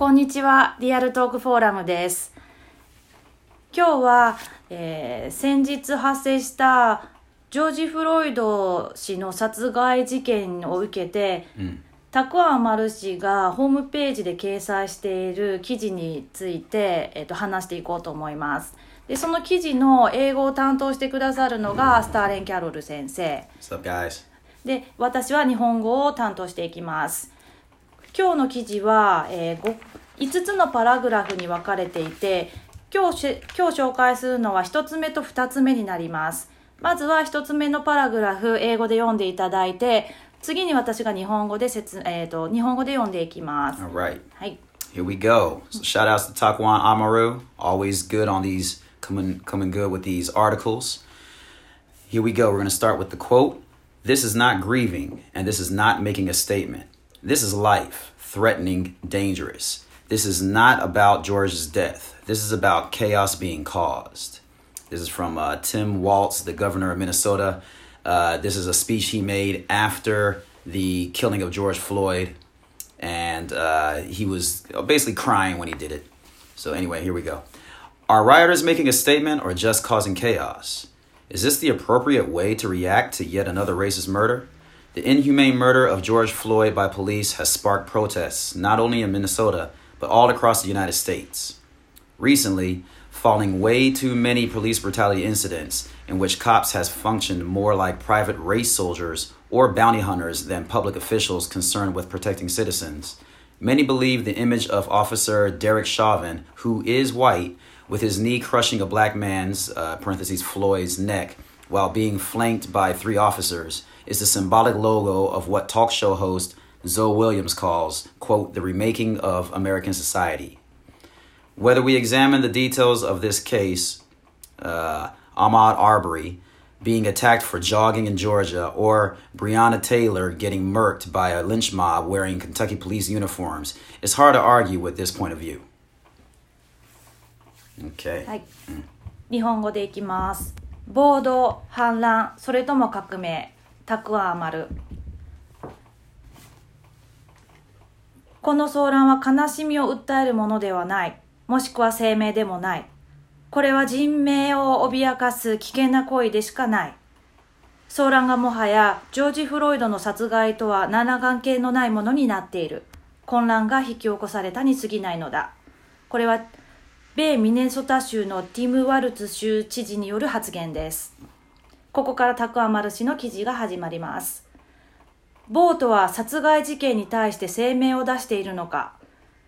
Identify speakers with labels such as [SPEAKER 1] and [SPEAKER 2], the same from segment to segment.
[SPEAKER 1] こんにちは、リアルトークフォーラムです。今日は、えー先日発生したジョージ・フロイド氏の殺害事件を受けて、タクアンマル氏がホームページで掲載している記事について、えっと話していこうと思います。でその記事の英語を担当してくださるのがスターレン・キャロル先生。で私は日本語を担当していきます今日の記事は、えー、5, つのパラグラフに分かれていて今日し今日紹介するのは1つ目と2つ目になりますまずは1つ目のパラグラフ英語で読んでいただいて次に私が日本語で説、えー、と日本語で読んでいきます
[SPEAKER 2] All right,
[SPEAKER 1] はい
[SPEAKER 2] here we go. So shout outs to Takwan Amaru. Always good on these, coming coming good with these articles. Here we go. We're going to start with the quote. This is not grieving, and this is not making a statement. This is life, threatening, dangerous. This is not about George's death. This is about chaos being caused. This is from uh, Tim Waltz, the governor of Minnesota. Uh, this is a speech he made after the killing of George Floyd, and uh, he was basically crying when he did it. So, anyway, here we go. Are rioters making a statement or just causing chaos? Is this the appropriate way to react to yet another racist murder? The inhumane murder of George Floyd by police has sparked protests not only in Minnesota, but all across the United States. Recently, falling way too many police brutality incidents in which cops has functioned more like private race soldiers or bounty hunters than public officials concerned with protecting citizens. Many believe the image of Officer Derek Chauvin, who is white, with his knee crushing a black man's uh, parentheses Floyd's neck while being flanked by three officers, is the symbolic logo of what talk show host Zoe Williams calls, quote, the remaking of American society. Whether we examine the details of this case, uh, Ahmaud Arbery being attacked for jogging in Georgia, or Breonna Taylor getting murked by a lynch mob wearing Kentucky police uniforms, it's hard to argue with this point of view. Okay.
[SPEAKER 1] はい、日本語でいきます暴動反乱それとも革命タクアーマ この騒乱は悲しみを訴えるものではない。もしくは声明でもない。これは人命を脅かす危険な行為でしかない。騒乱がもはやジョージ・フロイドの殺害とは何ら関係のないものになっている。混乱が引き起こされたに過ぎないのだ。これは米ミネソタ州のティム・ワルツ州知事による発言です。ここからタクアマル氏の記事が始まります。ボートは殺害事件に対して声明を出しているのか、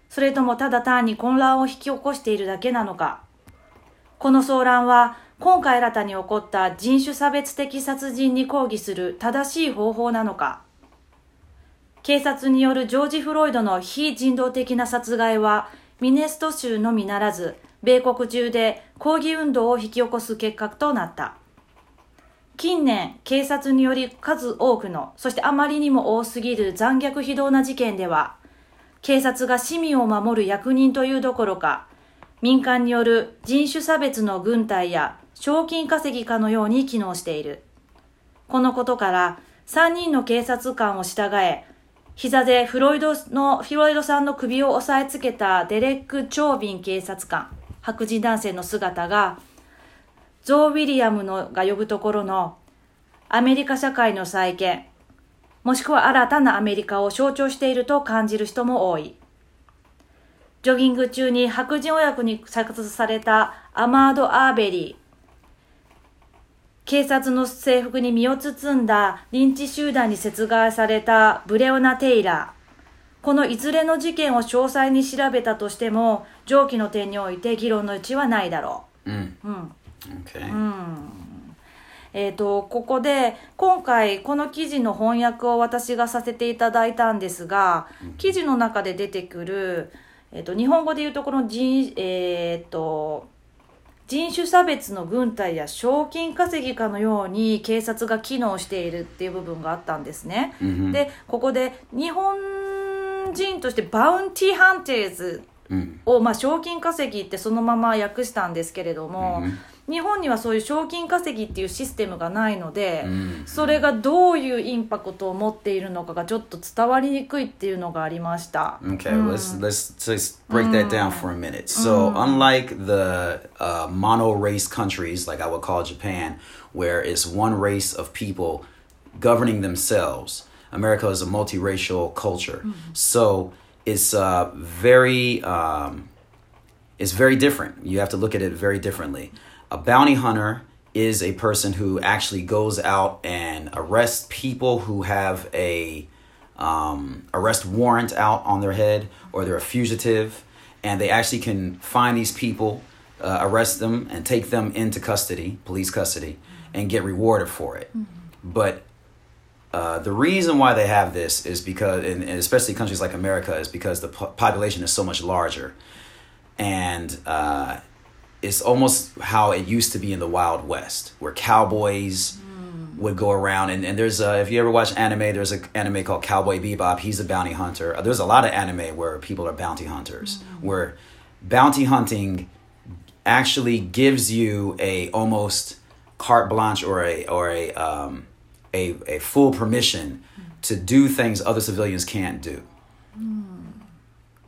[SPEAKER 1] それともただ単に混乱を引き起こしているだけなのか。この騒乱は今回新たに起こった人種差別的殺人に抗議する正しい方法なのか。警察によるジョージ・フロイドの非人道的な殺害はミネスト州のみならず、米国中で抗議運動を引き起こす結果となった。近年、警察により数多くの、そしてあまりにも多すぎる残虐非道な事件では、警察が市民を守る役人というどころか、民間による人種差別の軍隊や賞金稼ぎかのように機能している。このことから、3人の警察官を従え、膝でフロイドの、フロイドさんの首を押さえつけたデレック・チョービン警察官、白人男性の姿が、ゾー・ウィリアムのが呼ぶところのアメリカ社会の再建、もしくは新たなアメリカを象徴していると感じる人も多い。ジョギング中に白人親子に殺されたアマード・アーベリー、警察の制服に身を包んだリンチ集団に殺害されたブレオナ・テイラー。このいずれの事件を詳細に調べたとしても、上記の点において議論の余地はないだろ
[SPEAKER 2] Mm,
[SPEAKER 1] う。うん。
[SPEAKER 2] Okay.
[SPEAKER 1] えっ、と、ここで、今回、この記事の翻訳を私がさせていただいたんですが、記事の中で出てくる、えっ、と、日本語で言うとこの人、えっ、と、人種差別の軍隊や賞金稼ぎかのように警察が機能しているっていう部分があったんですね。で、ここで日本人として bounty hunters
[SPEAKER 2] Mm.
[SPEAKER 1] を、まあ、賞金稼ぎってそのまま訳したんですけれども、日本にはそういう賞金稼ぎっていうシステムがないので、それがどういうインパクトを持っているのかがちょっと伝わりにくいっていうのがありました。
[SPEAKER 2] Okay, let's let's just break that down for a minute. So, unlike the uh, mono race countries, like I would call Japan, where it's one race of people governing themselves, America is a multiracial culture. So it's uh, very um, it's very different. You have to look at it very differently. A bounty hunter is a person who actually goes out and arrests people who have a um, arrest warrant out on their head or they're a fugitive, and they actually can find these people, uh, arrest them, and take them into custody, police custody, and get rewarded for it. But uh, the reason why they have this is because, and, and especially countries like America, is because the po- population is so much larger, and uh, it's almost how it used to be in the Wild West, where cowboys would go around. And, and there's a, if you ever watch anime, there's an anime called Cowboy Bebop. He's a bounty hunter. There's a lot of anime where people are bounty hunters, where bounty hunting actually gives you a almost carte blanche or a or a um, a, a full permission to do things other civilians can't do.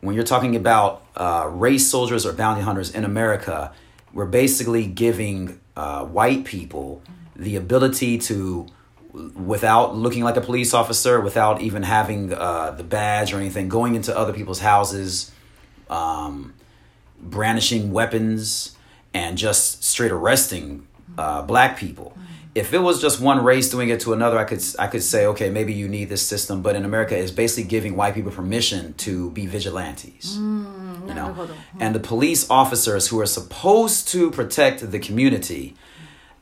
[SPEAKER 2] When you're talking about uh, race soldiers or bounty hunters in America, we're basically giving uh, white people the ability to, without looking like a police officer, without even having uh, the badge or anything, going into other people's houses, um, brandishing weapons and just straight arresting uh, black people if it was just one race doing it to another, I could I could say, okay, maybe you need this system. But in America, it's basically giving white people permission to be vigilantes. Mm, you know, and the police officers who are supposed to protect the community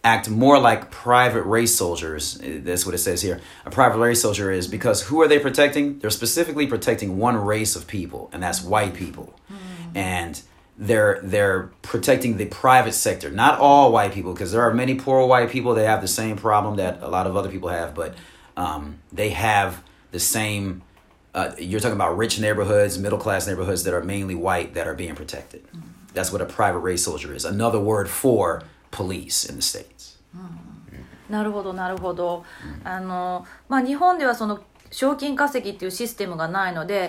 [SPEAKER 2] act more like private race soldiers. Uh, that's what it says here. A private race soldier is because who are they protecting? They're specifically protecting one race of people, and that's white people. Mm. And they're they're protecting the private sector, not all white people, because there are many poor white people that have the same problem that a lot of other people have, but um, they have the same. Uh, you're talking about rich neighborhoods, middle class neighborhoods that are mainly white that are being protected. That's what a private race soldier is. Another word for police in the states.
[SPEAKER 1] なるほどなるほど、あのまあ、日本ではその 賞金稼ぎっていうシステムがないので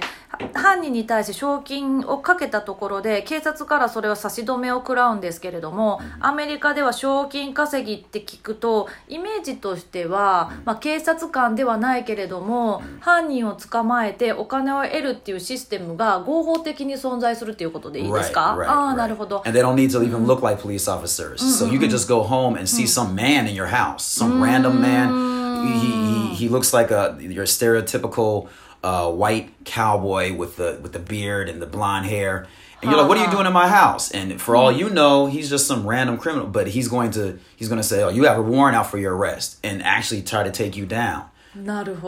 [SPEAKER 1] は犯人に対して賞金をかけたところで警察からそれは差し止めを食らうんですけれどもアメリカでは賞金稼ぎって聞くとイメージとしては、まあ、警察官ではないけれども犯人を捕まえてお金を得るっていうシステムが合法的に存在するっていうことでいいですか、
[SPEAKER 2] Right, right,
[SPEAKER 1] ああ.なるほど
[SPEAKER 2] And they don't need to even look like police officers. So you could just go home and see some man in your house, some random man. He, he looks like a your stereotypical uh, white cowboy with the with the beard and the blonde hair. And you're like, what are you doing in my house? And for all you know, he's just some random criminal, but he's going to he's going to say, oh, you have a warrant out for your arrest, and actually try to take you down.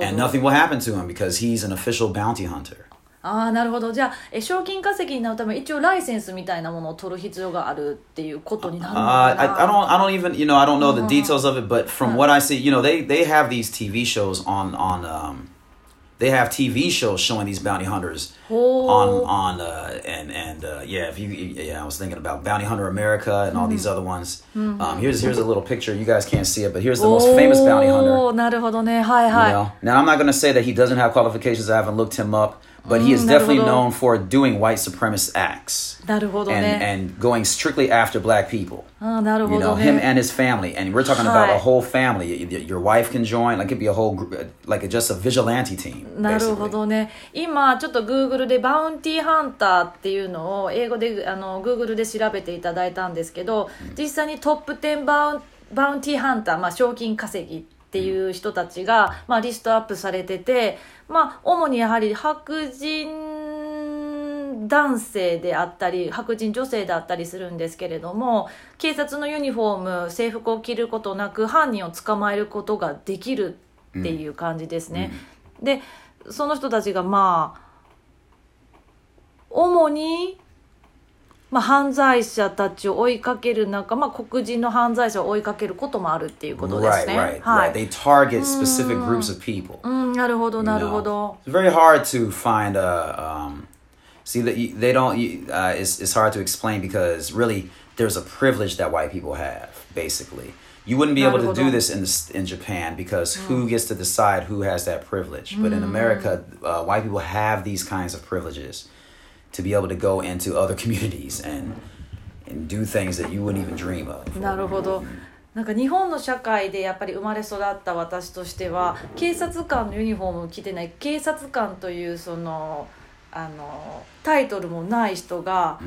[SPEAKER 2] And nothing will happen to him because he's an official bounty hunter.
[SPEAKER 1] ああなるほどじゃあえ賞金稼ぎになるために一応ライセンスみたいなものを取る必要があるっていうことになるの
[SPEAKER 2] Uh,
[SPEAKER 1] か
[SPEAKER 2] I,
[SPEAKER 1] な
[SPEAKER 2] I don't I don't even you know I don't know the details of it, but from what I see, you know they they have these TV shows on on um, they have TV shows showing these bounty hunters on on uh, and and uh, yeah if you yeah I was thinking about Bounty Hunter America and all these other ones. Um, here's here's a little picture. You guys can't see it, but here's the most famous bounty hunter.
[SPEAKER 1] なるほどねはい
[SPEAKER 2] You
[SPEAKER 1] はい、
[SPEAKER 2] know? Now I'm not to say that he doesn't have qualifications. I haven't looked him up, but he is
[SPEAKER 1] Mm,
[SPEAKER 2] definitely
[SPEAKER 1] なるほど。
[SPEAKER 2] known for doing white supremacist acts
[SPEAKER 1] なるほど
[SPEAKER 2] and
[SPEAKER 1] ね
[SPEAKER 2] and going strictly after black people.
[SPEAKER 1] ああなる
[SPEAKER 2] You
[SPEAKER 1] ほ
[SPEAKER 2] know
[SPEAKER 1] ど
[SPEAKER 2] him
[SPEAKER 1] ね
[SPEAKER 2] and his family, and we're talking about a
[SPEAKER 1] Hi.
[SPEAKER 2] whole family. Y- y- Your wife can join, like it could be a whole, group, uh, like just a vigilante team.
[SPEAKER 1] なる
[SPEAKER 2] basically.
[SPEAKER 1] ほどね今ちょっと Google でバウンティーハンターっていうのを英語であの Google で調べていただいたんですけど、実際にトップ10バウンバウンティーハンター、まあ、賞金稼ぎ っていう人たちが、まあ、リストアップされてて、まあ、主にやはり白人男性であったり白人女性であったりするんですけれども警察のユニフォーム制服を着ることなく犯人を捕まえることができるっていう感じですね。でその人たちがまあ主に、まあ、犯罪者たちを追いかける中、まあ、黒人の犯罪者を追いかけることもあるっていうことです
[SPEAKER 2] Right,
[SPEAKER 1] ね。
[SPEAKER 2] right,
[SPEAKER 1] はい
[SPEAKER 2] right. They target specific groups of people.
[SPEAKER 1] うん、なるほど
[SPEAKER 2] you
[SPEAKER 1] なる
[SPEAKER 2] know.
[SPEAKER 1] ほど。
[SPEAKER 2] It's very hard to find a. Um, see that you- they don't. You, uh, it's it's hard to explain because really there's a privilege that white people have, basically. You wouldn't be able to do this in this, in Japan because who gets to decide who has that privilege? But in America, uh, white people have these kinds of privileges to be able to go into other communities and and do things that you wouldn't even dream of.
[SPEAKER 1] なるほどなんか日本の社会でやっぱり生まれ育った私としては警察官のユニフォームを着てない警察官というそのあのタイトルもない人が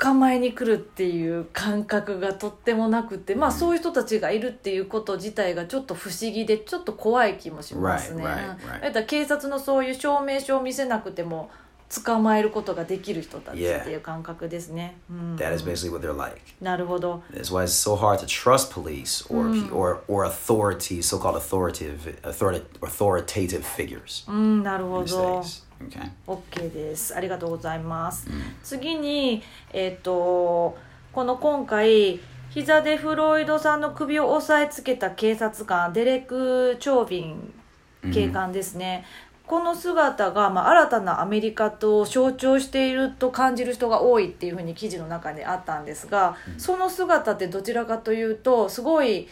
[SPEAKER 1] 捕まえに来るっていう感覚がとってもなくてまあそういう人たちがいるっていうこと自体がちょっと不思議でちょっと怖い気もしますね。
[SPEAKER 2] Right, right,
[SPEAKER 1] うん
[SPEAKER 2] right.
[SPEAKER 1] だから警察のそういう証明書を見せなくても捕まえることができる人たちっていう感覚ですね。うん
[SPEAKER 2] That is basically what they're like.
[SPEAKER 1] なるほど。
[SPEAKER 2] That's why it's so hard to trust police or pe- or or authority, so-called authoritative authoritative authoritative figures
[SPEAKER 1] うん、なるほど。
[SPEAKER 2] Okay.
[SPEAKER 1] OK です。ありがとうございます。次に、えっ、と、この今回、膝でフロイドさんの首を押さえつけた警察官、デレク・チョービン警官ですね。この姿が、まあ、新たなアメリカと象徴していると感じる人が多いっていうふうに記事の中にあったんですが、その姿ってどちらかというとすごい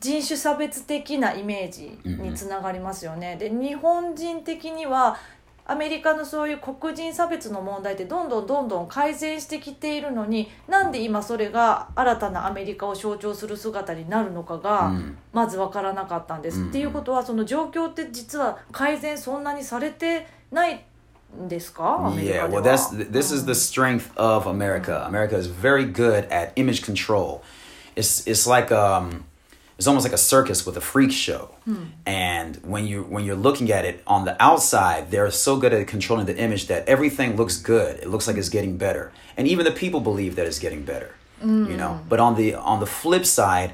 [SPEAKER 1] 人種差別的なイメージにつながりますよね。で日本人的にはアメリカのそういう黒人差別の問題ってどんどんどんどん改善してきているのになんで今それが新たなアメリカを象徴する姿になるのかがまず分からなかったんです。っていうことはその状況って実は改善そんなにされてないんですか？アメリカ
[SPEAKER 2] Yeah,
[SPEAKER 1] で
[SPEAKER 2] well,
[SPEAKER 1] は
[SPEAKER 2] that's this is the strength of America. America is very good at image control. It's it's like um, it's almost like a circus with a freak show. And when you when you're looking at it on the outside, they're so good at controlling the image that everything looks good. It looks like it's getting better, and even the people believe that it's getting better. You know, but on the on the flip side,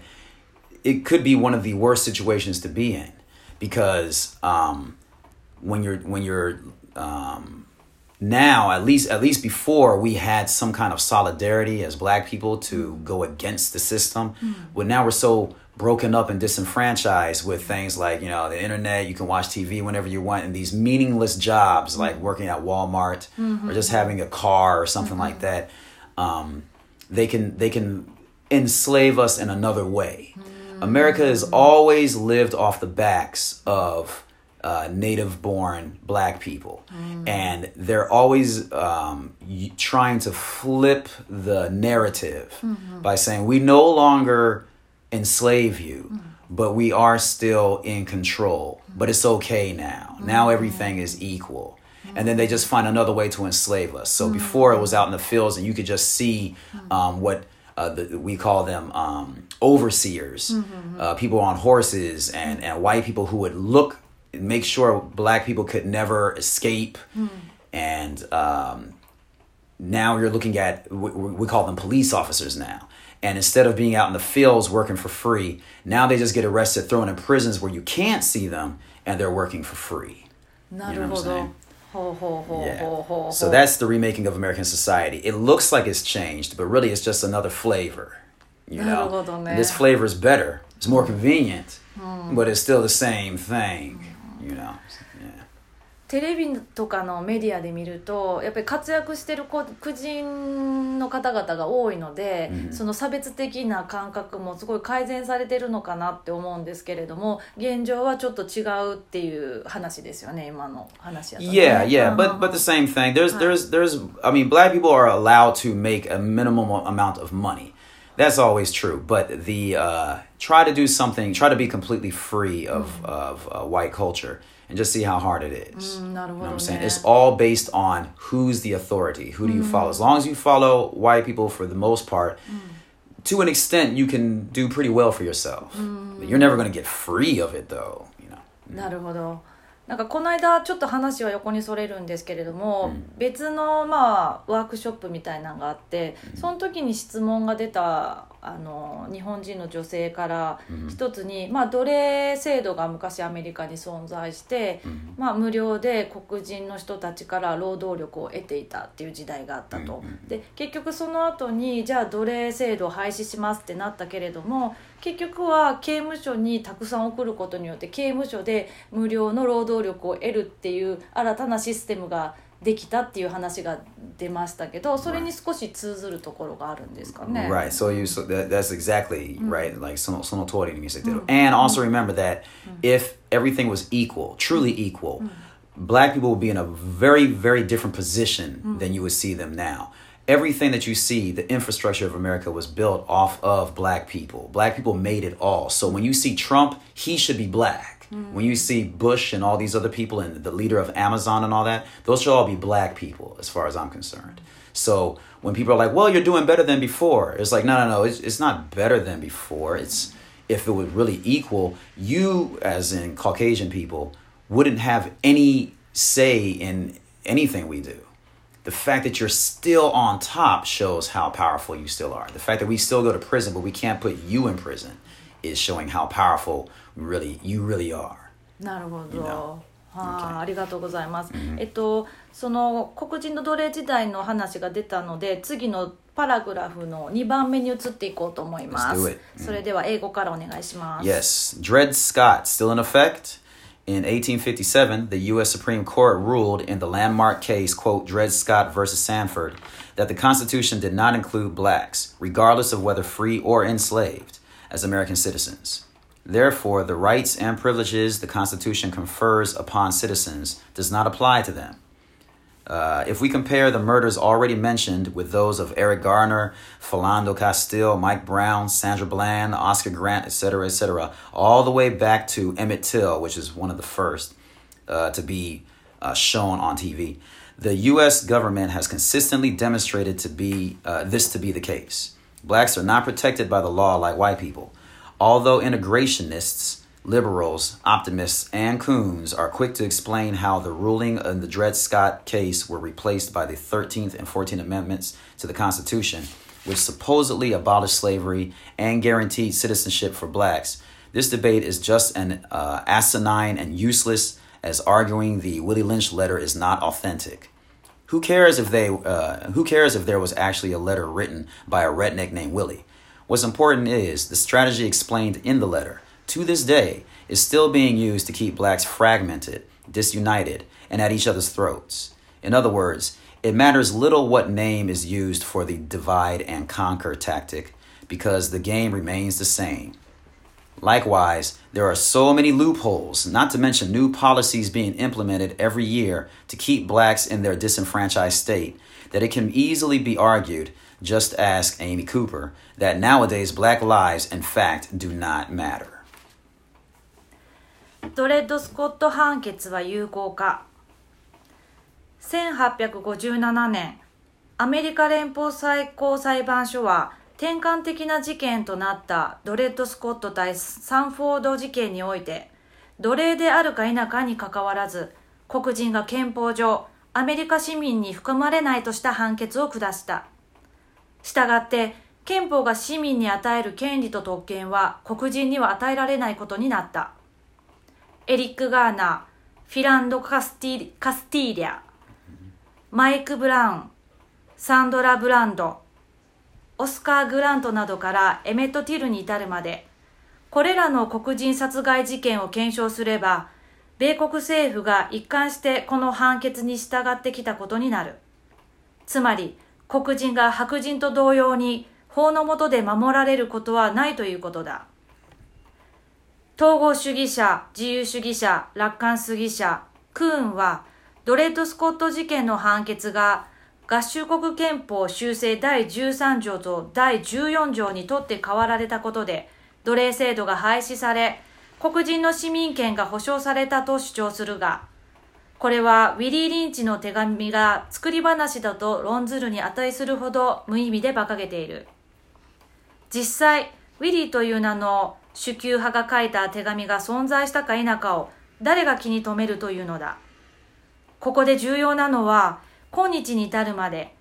[SPEAKER 2] it could be one of the worst situations to be in because um, when you're when you're um, now at least at least before we had some kind of solidarity as black people to go against the system. Hmm. But now we're so broken up and disenfranchised with things like you know the internet you can watch tv whenever you want and these meaningless jobs like working at walmart or mm-hmm. just having a car or something like mm-hmm. that um, they can they can enslave us in another way. Hmm. America has always lived off the backs of uh, native born black people. And they're always um, trying to flip the narrative by saying, we no longer enslave you, but we are still in control. But it's okay now. Now everything is equal. And then they just find another way to enslave us. So before it was out in the fields and you could just see um, what uh, the, we call them um, overseers, uh, people on horses, and, and white people who would look, make sure black people could never escape. And um, now you're looking at, we, we call them police officers now. And instead of being out in the fields working for free, now they just get arrested, thrown in prisons where you can't see them, and they're working for free.
[SPEAKER 1] な
[SPEAKER 2] You
[SPEAKER 1] る
[SPEAKER 2] know
[SPEAKER 1] ほ
[SPEAKER 2] what I'm
[SPEAKER 1] ど
[SPEAKER 2] saying?。
[SPEAKER 1] ほうほうほう
[SPEAKER 2] Yeah.
[SPEAKER 1] ほうほう。
[SPEAKER 2] So that's the remaking of American society. It looks like it's changed, but really it's just another flavor. You know,
[SPEAKER 1] なるほどね。
[SPEAKER 2] And this flavor is better. It's more convenient, but it's still the same thing. You know, yeah.
[SPEAKER 1] テレビとかのメディアで見るとやっぱり活躍してる黒人の方々が多いので、その差別的な感覚もすごい改善されてるのかなって思うんですけれども現状はちょっと違うっていう話ですよね今の話やとね
[SPEAKER 2] Yeah, yeah,
[SPEAKER 1] うん
[SPEAKER 2] but but the same thing. There's there's there's I mean, black people are allowed to make a minimum amount of money. That's always true. But the uh, try to do something, try to be completely free of of uh, white culture, and just see how hard it is.
[SPEAKER 1] うんなる
[SPEAKER 2] You
[SPEAKER 1] ほ
[SPEAKER 2] know
[SPEAKER 1] ど
[SPEAKER 2] what I'm saying?
[SPEAKER 1] ね
[SPEAKER 2] It's all based on who's the authority. Who do you follow? As long as you follow white people for the most part, to an extent, you can do pretty well for yourself. But you're never going to get free of it, though. You know.
[SPEAKER 1] なるほど なんかこの間ちょっと話は横にそれるんですけれども、別のまあワークショップみたいなのがあってその時に質問が出たあの日本人の女性から一つに、まあ、奴隷制度が昔アメリカに存在して、まあ、無料で黒人の人たちから労働力を得ていたっていう時代があったと。で結局その後にじゃあ奴隷制度を廃止しますってなったけれども結局は刑務所にたくさん送ることによって刑務所で無料の労働力を得るっていう新たなシステムができたっていう話が出ましたけどそれに少し通ずるところがあるんですかね。
[SPEAKER 2] Right. So you so that, that's exactly right. Like そのその通りに見せてる。And also remember that if everything was equal, truly equal, black people would be in a very very different position than you would see them now. Everything that you see, the infrastructure of America was built off of black people. Black people made it all. So when you see Trump, he should be black. When you see Bush and all these other people and the leader of Amazon and all that, those should all be black people as far as I'm concerned. So when people are like, well, you're doing better than before, it's like, no, no, no, it's, it's not better than before. It's if it was really equal, you, as in Caucasian people, wouldn't have any say in anything we do The fact that you're still on top shows how powerful you still are. The fact that we still go to prison, but we can't put you in prison, is showing how powerful really you really are.
[SPEAKER 1] なるほど。
[SPEAKER 2] You know.
[SPEAKER 1] はあ、
[SPEAKER 2] Okay.
[SPEAKER 1] ありがとうございます。えっとその黒人の奴隷時代の話が出たので次のパラグラフの2番目に移っていこうと思いま
[SPEAKER 2] Let's do
[SPEAKER 1] す
[SPEAKER 2] it.。
[SPEAKER 1] それでは英語からお願いします。
[SPEAKER 2] Yes, Dred Scott still in effect. In 1857, the U.S. Supreme Court ruled in the landmark case, quote, Dred Scott versus Sanford, that the Constitution did not include blacks, regardless of whether free or enslaved, as American citizens. Therefore, the rights and privileges the Constitution confers upon citizens does not apply to them. Uh, if we compare the murders already mentioned with those of Eric Garner, Philando Castile, Mike Brown, Sandra Bland, Oscar Grant, etc., etc., all the way back to Emmett Till, which is one of the first uh, to be uh, shown on TV, the U.S. government has consistently demonstrated to be uh, this to be the case. Blacks are not protected by the law like white people. Although integrationists, liberals, optimists, and coons are quick to explain how the ruling in the Dred Scott case were replaced by the 13th and 14th Amendments to the Constitution, which supposedly abolished slavery and guaranteed citizenship for blacks, this debate is just as uh, asinine and useless as arguing the Willie Lynch letter is not authentic. Who cares if they? Uh, who cares if there was actually a letter written by a redneck named Willie? What's important is the strategy explained in the letter. To this day, is still being used to keep blacks fragmented, disunited, and at each other's throats. In other words, it matters little what name is used for the divide and conquer tactic, because the game remains the same. Likewise, there are so many loopholes, not to mention new policies being implemented every year to keep blacks in their disenfranchised state, that it can easily be argued, just ask Amy Cooper, that nowadays black lives, in fact, do not matter.
[SPEAKER 1] ドレッド・スコット判決は有効か。1857年アメリカ連邦最高裁判所は転換的な事件となったドレッド・スコット対サンフォード事件において奴隷であるか否かにかかわらず黒人が憲法上アメリカ市民に含まれないとした判決を下した。したがって憲法が市民に与える権利と特権は黒人には与えられないことになった。エリック・ガーナ、フィランド・カスティカスティーリャ、マイク・ブラウン、サンドラ・ブランド、オスカー・グラントなどからエメット・ティルに至るまで、これらの黒人殺害事件を検証すれば、米国政府が一貫してこの判決に従ってきたことになる。つまり、黒人が白人と同様に法の下で守られることはないということだ。統合主義者、自由主義者、楽観主義者、クーンは、ドレッド・スコット事件の判決が、合衆国憲法修正第13条と第14条にとって変わられたことで、奴隷制度が廃止され、黒人の市民権が保障されたと主張するが、これはウィリー・リンチの手紙が作り話だと論ずるに値するほど無意味で馬鹿げている。実際、ウィリーという名の主級派が書いた手紙が存在したか否かを誰が気に留めるというのだ。ここで重要なのは、今日に至るまで、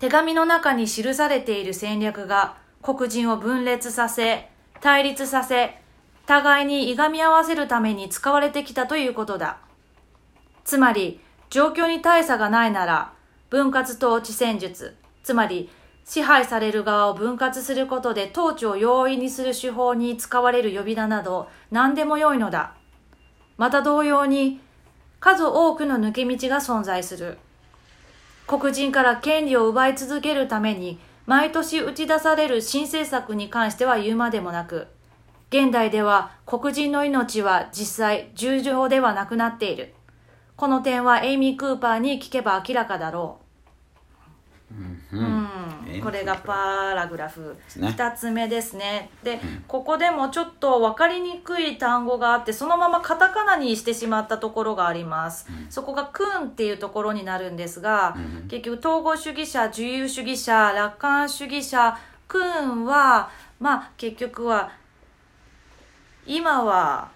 [SPEAKER 1] 手紙の中に記されている戦略が黒人を分裂させ、対立させ、互いにいがみ合わせるために使われてきたということだ。つまり、状況に大差がないなら、分割統治戦術、つまり、支配される側を分割することで統治を容易にする手法に使われる呼び名など何でもよいのだ。また同様に、数多くの抜け道が存在する。黒人から権利を奪い続けるために、毎年打ち出される新政策に関しては言うまでもなく、現代では黒人の命は実際重要ではなくなっている。この点はエイミー・クーパーに聞けば明らかだろう。うんこれがパラグラフ。
[SPEAKER 2] ね。
[SPEAKER 1] 2つ目ですね。で、ここでもちょっと分かりにくい単語があってそのままカタカナにしてしまったところがあります、そこが「クーン」っていうところになるんですが、結局統合主義者自由主義者楽観主義者クーンはまあ結局は今は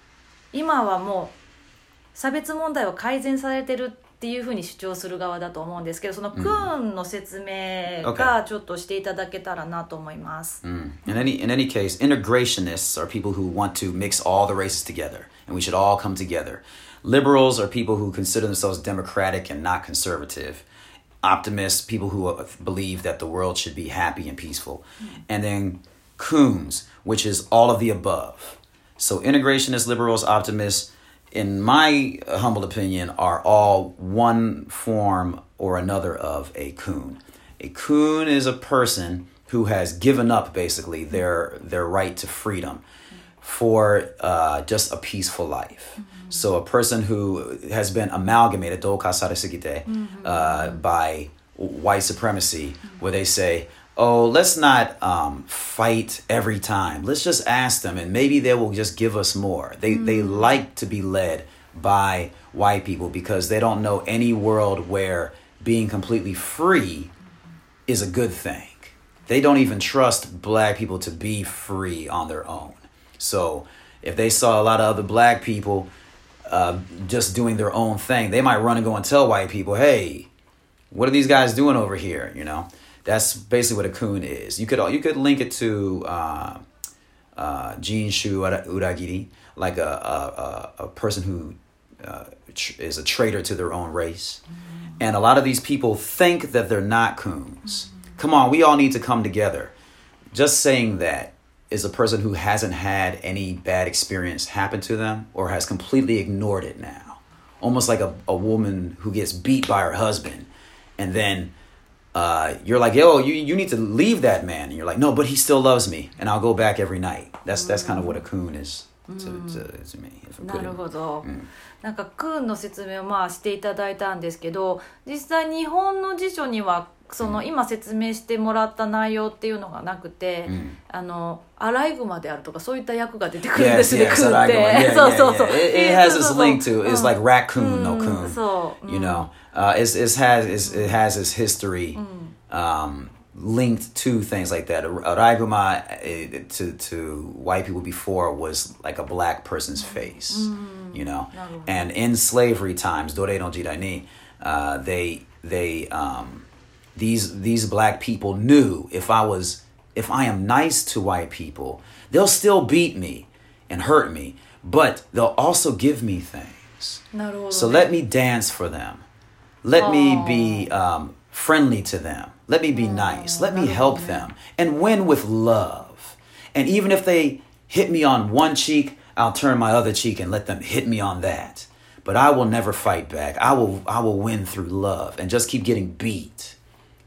[SPEAKER 1] 今はもう差別問題は改善されてるっていうふうに主張する側だと思うんですけどそのクーンの説明がちょっとしていただけたらなと思います。
[SPEAKER 2] In any in any case, integrationists are people who want to mix all the races together, and we should all come together. Liberals are people who consider themselves democratic and not conservative. Optimists, people who uh, believe that the world should be happy and peaceful. And then coons, which is all of the above. So integrationists, liberals, optimists, in my humble opinion, are all one form or another of a coon. A coon is a person who has given up basically their their right to freedom for uh, just a peaceful life. Mm-hmm. So a person who has been amalgamated, do mm-hmm. uh, by white supremacy, mm-hmm. where they say, "Oh, let's not um, fight every time. Let's just ask them, and maybe they will just give us more." They they like to be led by white people because they don't know any world where being completely free is a good thing. They don't even trust black people to be free on their own. So if they saw a lot of other black people uh, just doing their own thing, they might run and go and tell white people, "Hey, what are these guys doing over here?" You know, that's basically what a coon is. You could you could link it to uh, uh, Jinshu ura- uragiri, like a a, a, a person who uh, tr- is a traitor to their own race. And a lot of these people think that they're not coons. Come on, we all need to come together. Just saying that is a person who hasn't had any bad experience happen to them or has completely ignored it now. Almost like a, a woman who gets beat by her husband and then uh, you're like, yo, you, you need to leave that man. And you're like, no, but he still loves me and I'll go back every night. That's that's kind of what a coon is to, to, to me. If I'm
[SPEAKER 1] な
[SPEAKER 2] putting
[SPEAKER 1] る
[SPEAKER 2] it.
[SPEAKER 1] ほど、なんかクーンの説明をまあしていただいたんですけど実際日本の辞書には その今説明してもらった内容っていうのがなくて、あのアライグマであるとかそういった役が出てくるんで
[SPEAKER 2] Yes,
[SPEAKER 1] すね、
[SPEAKER 2] yes,
[SPEAKER 1] クーンっ.て
[SPEAKER 2] Yeah,
[SPEAKER 1] そう
[SPEAKER 2] yeah,
[SPEAKER 1] そうそう
[SPEAKER 2] yeah. It,
[SPEAKER 1] え
[SPEAKER 2] it
[SPEAKER 1] ー
[SPEAKER 2] has
[SPEAKER 1] そうそうそう
[SPEAKER 2] link to it's like raccoon, no
[SPEAKER 1] うん
[SPEAKER 2] coon.
[SPEAKER 1] そう、うん
[SPEAKER 2] You know, uh, it's, it's has it's, it has its history um, linked to things like that. Araiguma uh, to to white people before was like a black person's face, you know. And in slavery times, dore no jirai ni, uh, they they um, these these black people knew if I was if I am nice to white people, they'll still beat me and hurt me, but they'll also give me things. So let me dance for them. Let Aww. me be um, friendly to them. Let me be Aww. nice. Let me help them and win with love. And even if they hit me on one cheek, I'll turn my other cheek and let them hit me on that. But I will never fight back. I will I will win through love and just keep getting beat.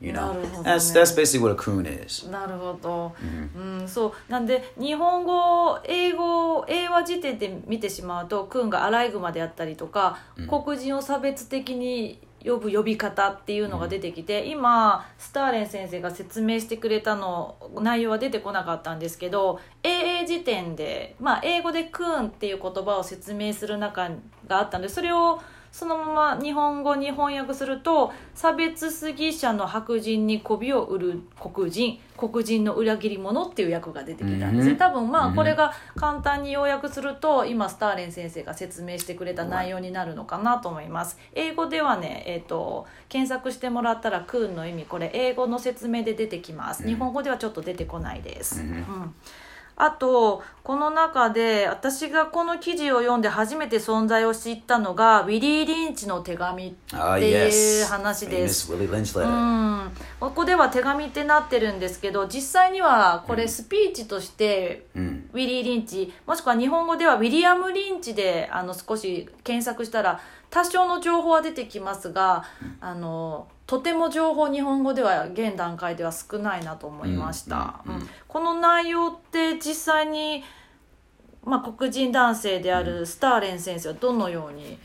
[SPEAKER 2] You know?
[SPEAKER 1] なるほどね。
[SPEAKER 2] That's that's basically what a coon is.
[SPEAKER 1] なるほど、うんそうなんで日本語英語英和辞典で見てしまうとクンがアライグマであったりとか、黒人を差別的に呼ぶ呼び方っていうのが出てきて、今スターレン先生が説明してくれたの内容は出てこなかったんですけど英英辞典で、まあ、英語で「クーン」っていう言葉を説明する中があったのでそれをそのまま日本語に翻訳すると差別主義者の白人に媚びを売る黒人黒人の裏切り者っていう訳が出てきたんですね、
[SPEAKER 2] うん。
[SPEAKER 1] 多分まあこれが簡単に要約すると今スターレン先生が説明してくれた内容になるのかなと思います。英語ではね、えー、と検索してもらったらクーンの意味。これ英語の説明で出てきます。日本語ではちょっと出てこないです、うんあとこの中で私がこの記事を読んで初めて存在を知ったのがウィリー・リンチの手紙って
[SPEAKER 2] Ah,
[SPEAKER 1] いう.話です。うん、ここでは手紙ってなってるんですけど実際にはこれスピーチとして、ウィリー・リンチもしくは日本語ではウィリアム・リンチであの少し検索したら多少の情報は出てきますが、あのとても情報日本語では現段階では少ないなと思いました、うんこの内容って実際に、まあ、黒人男性であるスターレン先生はどのように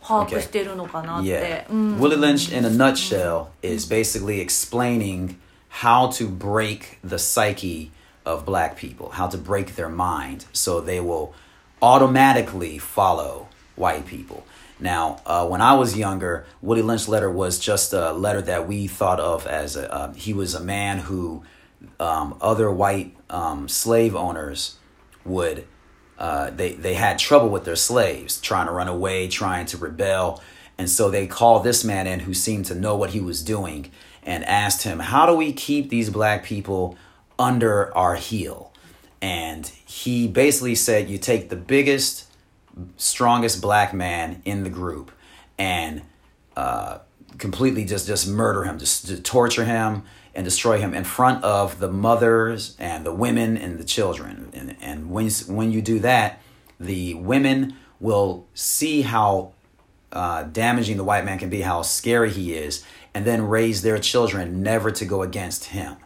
[SPEAKER 1] 把握しているのかなって、
[SPEAKER 2] Yeah.
[SPEAKER 1] うん、
[SPEAKER 2] Willie Lynch, in a nutshell, is basically explaining how to break the psyche of black people, how to break their mind so they will automatically follow white people. Now, uh, when I was younger, Willie Lynch letter was just a letter that we thought of as a, uh, he was a man who um, other white um, slave owners would uh, they they had trouble with their slaves, trying to run away, trying to rebel, and so they called this man in who seemed to know what he was doing and asked him, "How do we keep these black people under our heel?" And he basically said, "You take the biggest, strongest black man in the group, and uh, completely just just murder him, just, to torture him." And destroy him in front of the mothers and the women and the children. And, and when, when you do that, the women will see how uh, damaging the white man can be, how scary he is, and then raise their children never to go against him.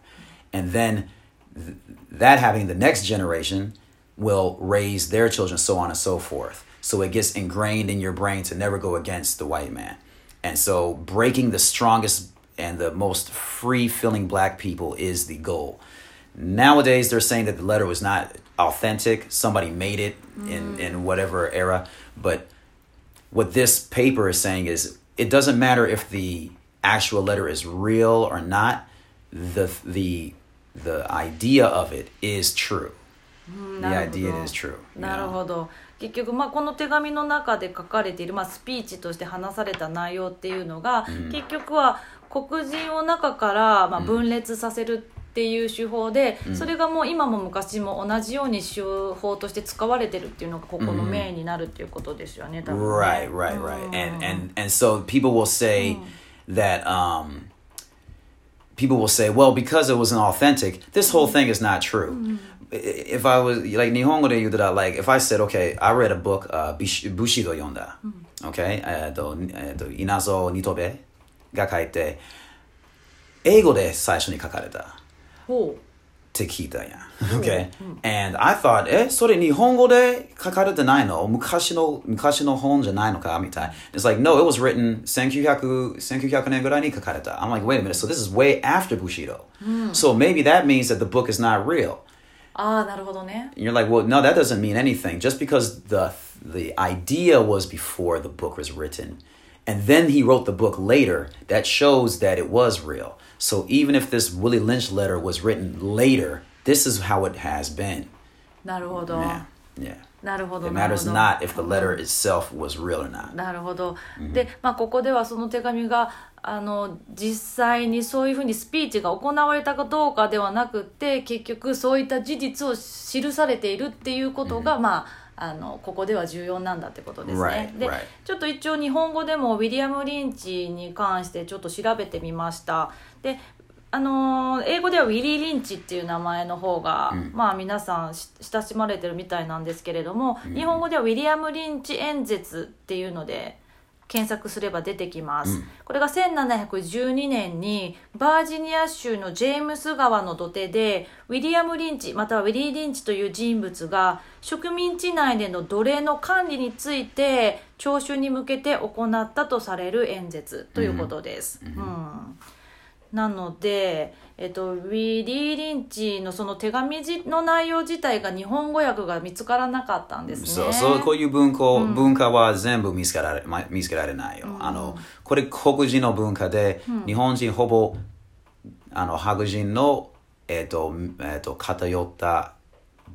[SPEAKER 2] And then th- that having the next generation will raise their children, so on and so forth. So it gets ingrained in your brain to never go against the white man. And so breaking the strongest and the most free feeling black people is the goal. Nowadays, they're saying that the letter was not authentic. Somebody made it in, mm. in whatever era. But what this paper is saying is it doesn't matter if the actual letter is real or not. The the the idea of it is true. The
[SPEAKER 1] なるほど
[SPEAKER 2] idea is true.
[SPEAKER 1] なる?ほど結局、まあ、この手紙の中で書かれている、まあ、スピーチとして話された内容っていうのが、結局は黒人を中から、まあ、分裂させるっていう手法で、それがもう今も昔も同じように手法として使われてるっていうのがここのメインになるっていうことですよね、多分ね
[SPEAKER 2] Right, right, right. And and and so people will say that um people will say, well, because it wasn't authentic, this whole thing is not true. I- If I was like Nihongo de yudara, like if I said, okay, I read a book, uh, Bish- Bushido yonda, okay, えっとえっと稲造ニトベが書いて英語で最初に書かれた。
[SPEAKER 1] ほ
[SPEAKER 2] って聞いたやん。Okay? And I thought, え、それ日本語で書かれてないの昔の、昔の本じゃないのかみたい。It's like, no, it was written 1900, 1900年ぐらいに書かれた。I'm like, wait a minute, so this is way after Bushido. So maybe that means that the book is not real.
[SPEAKER 1] うああなるほどね
[SPEAKER 2] And you're like, well, no, that doesn't mean anything. Just because the the idea was before the book was written, and then he wrote the book later, that shows that it was real. So even if this Willie Lynch letter was written later, this is how it has been.
[SPEAKER 1] なるほど、
[SPEAKER 2] Yeah, yeah.
[SPEAKER 1] なるほど
[SPEAKER 2] It matters not if the letter itself was real or not.
[SPEAKER 1] なるほど、で、まあ、ここではその手紙があの実際にそういうふうにスピーチが行われたかどうかではなくって結局そういった事実を記されているっていうことが、まああのここでは重要なんだってことですね。
[SPEAKER 2] Right,
[SPEAKER 1] で
[SPEAKER 2] right.
[SPEAKER 1] ちょっと一応日本語でもウィリアム・リンチに関してちょっと調べてみました。であのー英語ではウィリー・リンチっていう名前の方が、まあ皆さんし親しまれてるみたいなんですけれども、日本語ではウィリアム・リンチ演説っていうので検索すれば出てきます、これが1712年にバージニア州のジェームス川の土手でウィリアム・リンチまたはウィリー・リンチという人物が植民地内での奴隷の管理について聴衆に向けて行ったとされる演説ということです、うんなので、えっと、ウィリー・リンチのその手紙じの内容自体が日本語訳が見つからなかったんですね。
[SPEAKER 2] そうそうこういう文化,、文化は全部見つけられま見つけられないよ、あのこれ黒人の文化で、日本人ほぼあの白人の、えっとえっと偏った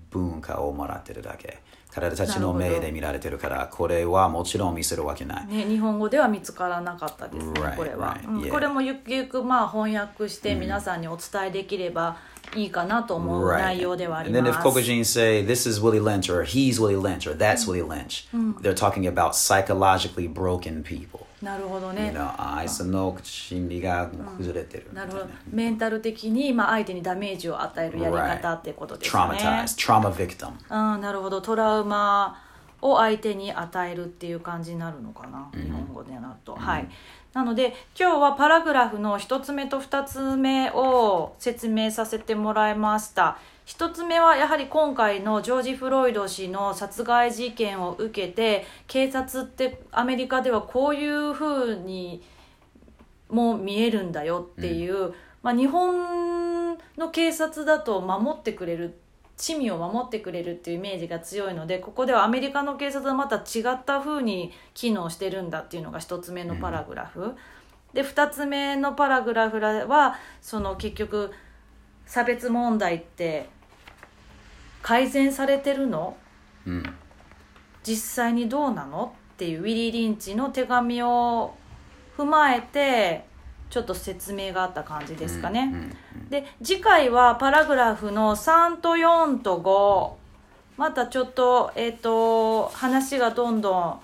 [SPEAKER 2] 文化をもらってるだけ彼らたちの目で見られてるからこれはもちろん見せるわけない、
[SPEAKER 1] ね、日本語では見つからなかったですね、
[SPEAKER 2] Right,
[SPEAKER 1] これは、
[SPEAKER 2] right,
[SPEAKER 1] うん
[SPEAKER 2] yeah.
[SPEAKER 1] これもゆくゆくまあ翻訳して皆さんにお伝えできればいいかなと思う
[SPEAKER 2] Right.
[SPEAKER 1] 内容ではあり
[SPEAKER 2] And then
[SPEAKER 1] ま
[SPEAKER 2] if
[SPEAKER 1] す。
[SPEAKER 2] Kokujin say this is Willie Lynch or he's Willie Lynch or that's Willie Lynch, they're talking about psychologically broken people.
[SPEAKER 1] なるほどね。
[SPEAKER 2] know, あいつの心理が崩れてる。
[SPEAKER 1] なるほど。メンタル的に、まあ、相手にダメージを与えるやり方ってことですよね。
[SPEAKER 2] Traumatized, trauma victim.
[SPEAKER 1] うん、なるほど。トラウマを相手に与えるっていう感じになるのかな。日本語でなると。はい。なので、今日はパラグラフの一つ目と二つ目を説明させてもらいました。一つ目はやはり今回のジョージ・フロイド氏の殺害事件を受けて警察ってアメリカではこういうふうにも見えるんだよっていう、まあ、日本の警察だと守ってくれる市民を守ってくれるっていうイメージが強いのでここではアメリカの警察はまた違った風に機能してるんだっていうのが一つ目のパラグラフ、で二つ目のパラグラフはその結局差別問題って改善されてるの？
[SPEAKER 2] うん。
[SPEAKER 1] 実際にどうなの？っていうウィリー・リンチの手紙を踏まえてちょっと説明があった感じですかね。で次回はパラグラフの3と4と5またちょっと,、えー、と話がどんどん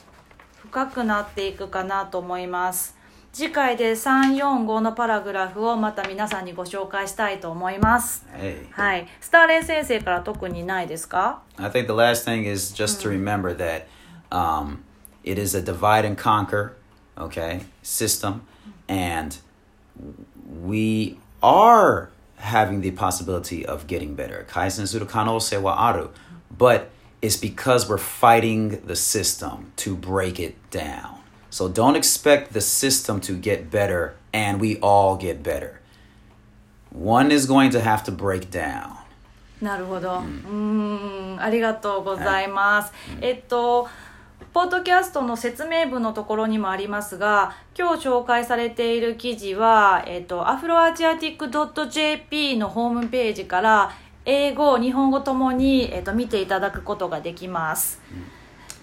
[SPEAKER 1] 深くなっていくかなと思います。次回で345のパラグラフをまた皆さんにご紹介したいと思います。はい。スターレン先生から特にないですか
[SPEAKER 2] I think the last thing is just to remember that um, it is a divide and conquer, okay, system, and we are having the possibility of getting better. Kaizen suru kanose wa aru, but it's because we're fighting the system to break it down. So don't expect the system to get better and we all get better. One is going to have to break down.
[SPEAKER 1] なるほど。うーん、ありがとうございます。えっと、ポッドキャストの説明文のところにもありますが、今日紹介されている記事は、えっと、アフロアジアティック .jp のホームページから、英語、日本語ともに、えっと、見ていただくことができます。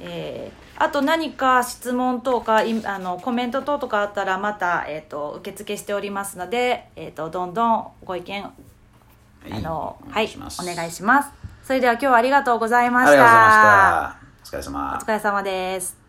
[SPEAKER 1] えーあと何か質問等かいあのコメント等とかあったらまた、えっと受付しておりますので、えっとどんどんご意見あの、はい、お願いします。それでは今日はありがとうございまし。
[SPEAKER 2] た。お疲れ様
[SPEAKER 1] お。疲れ様です。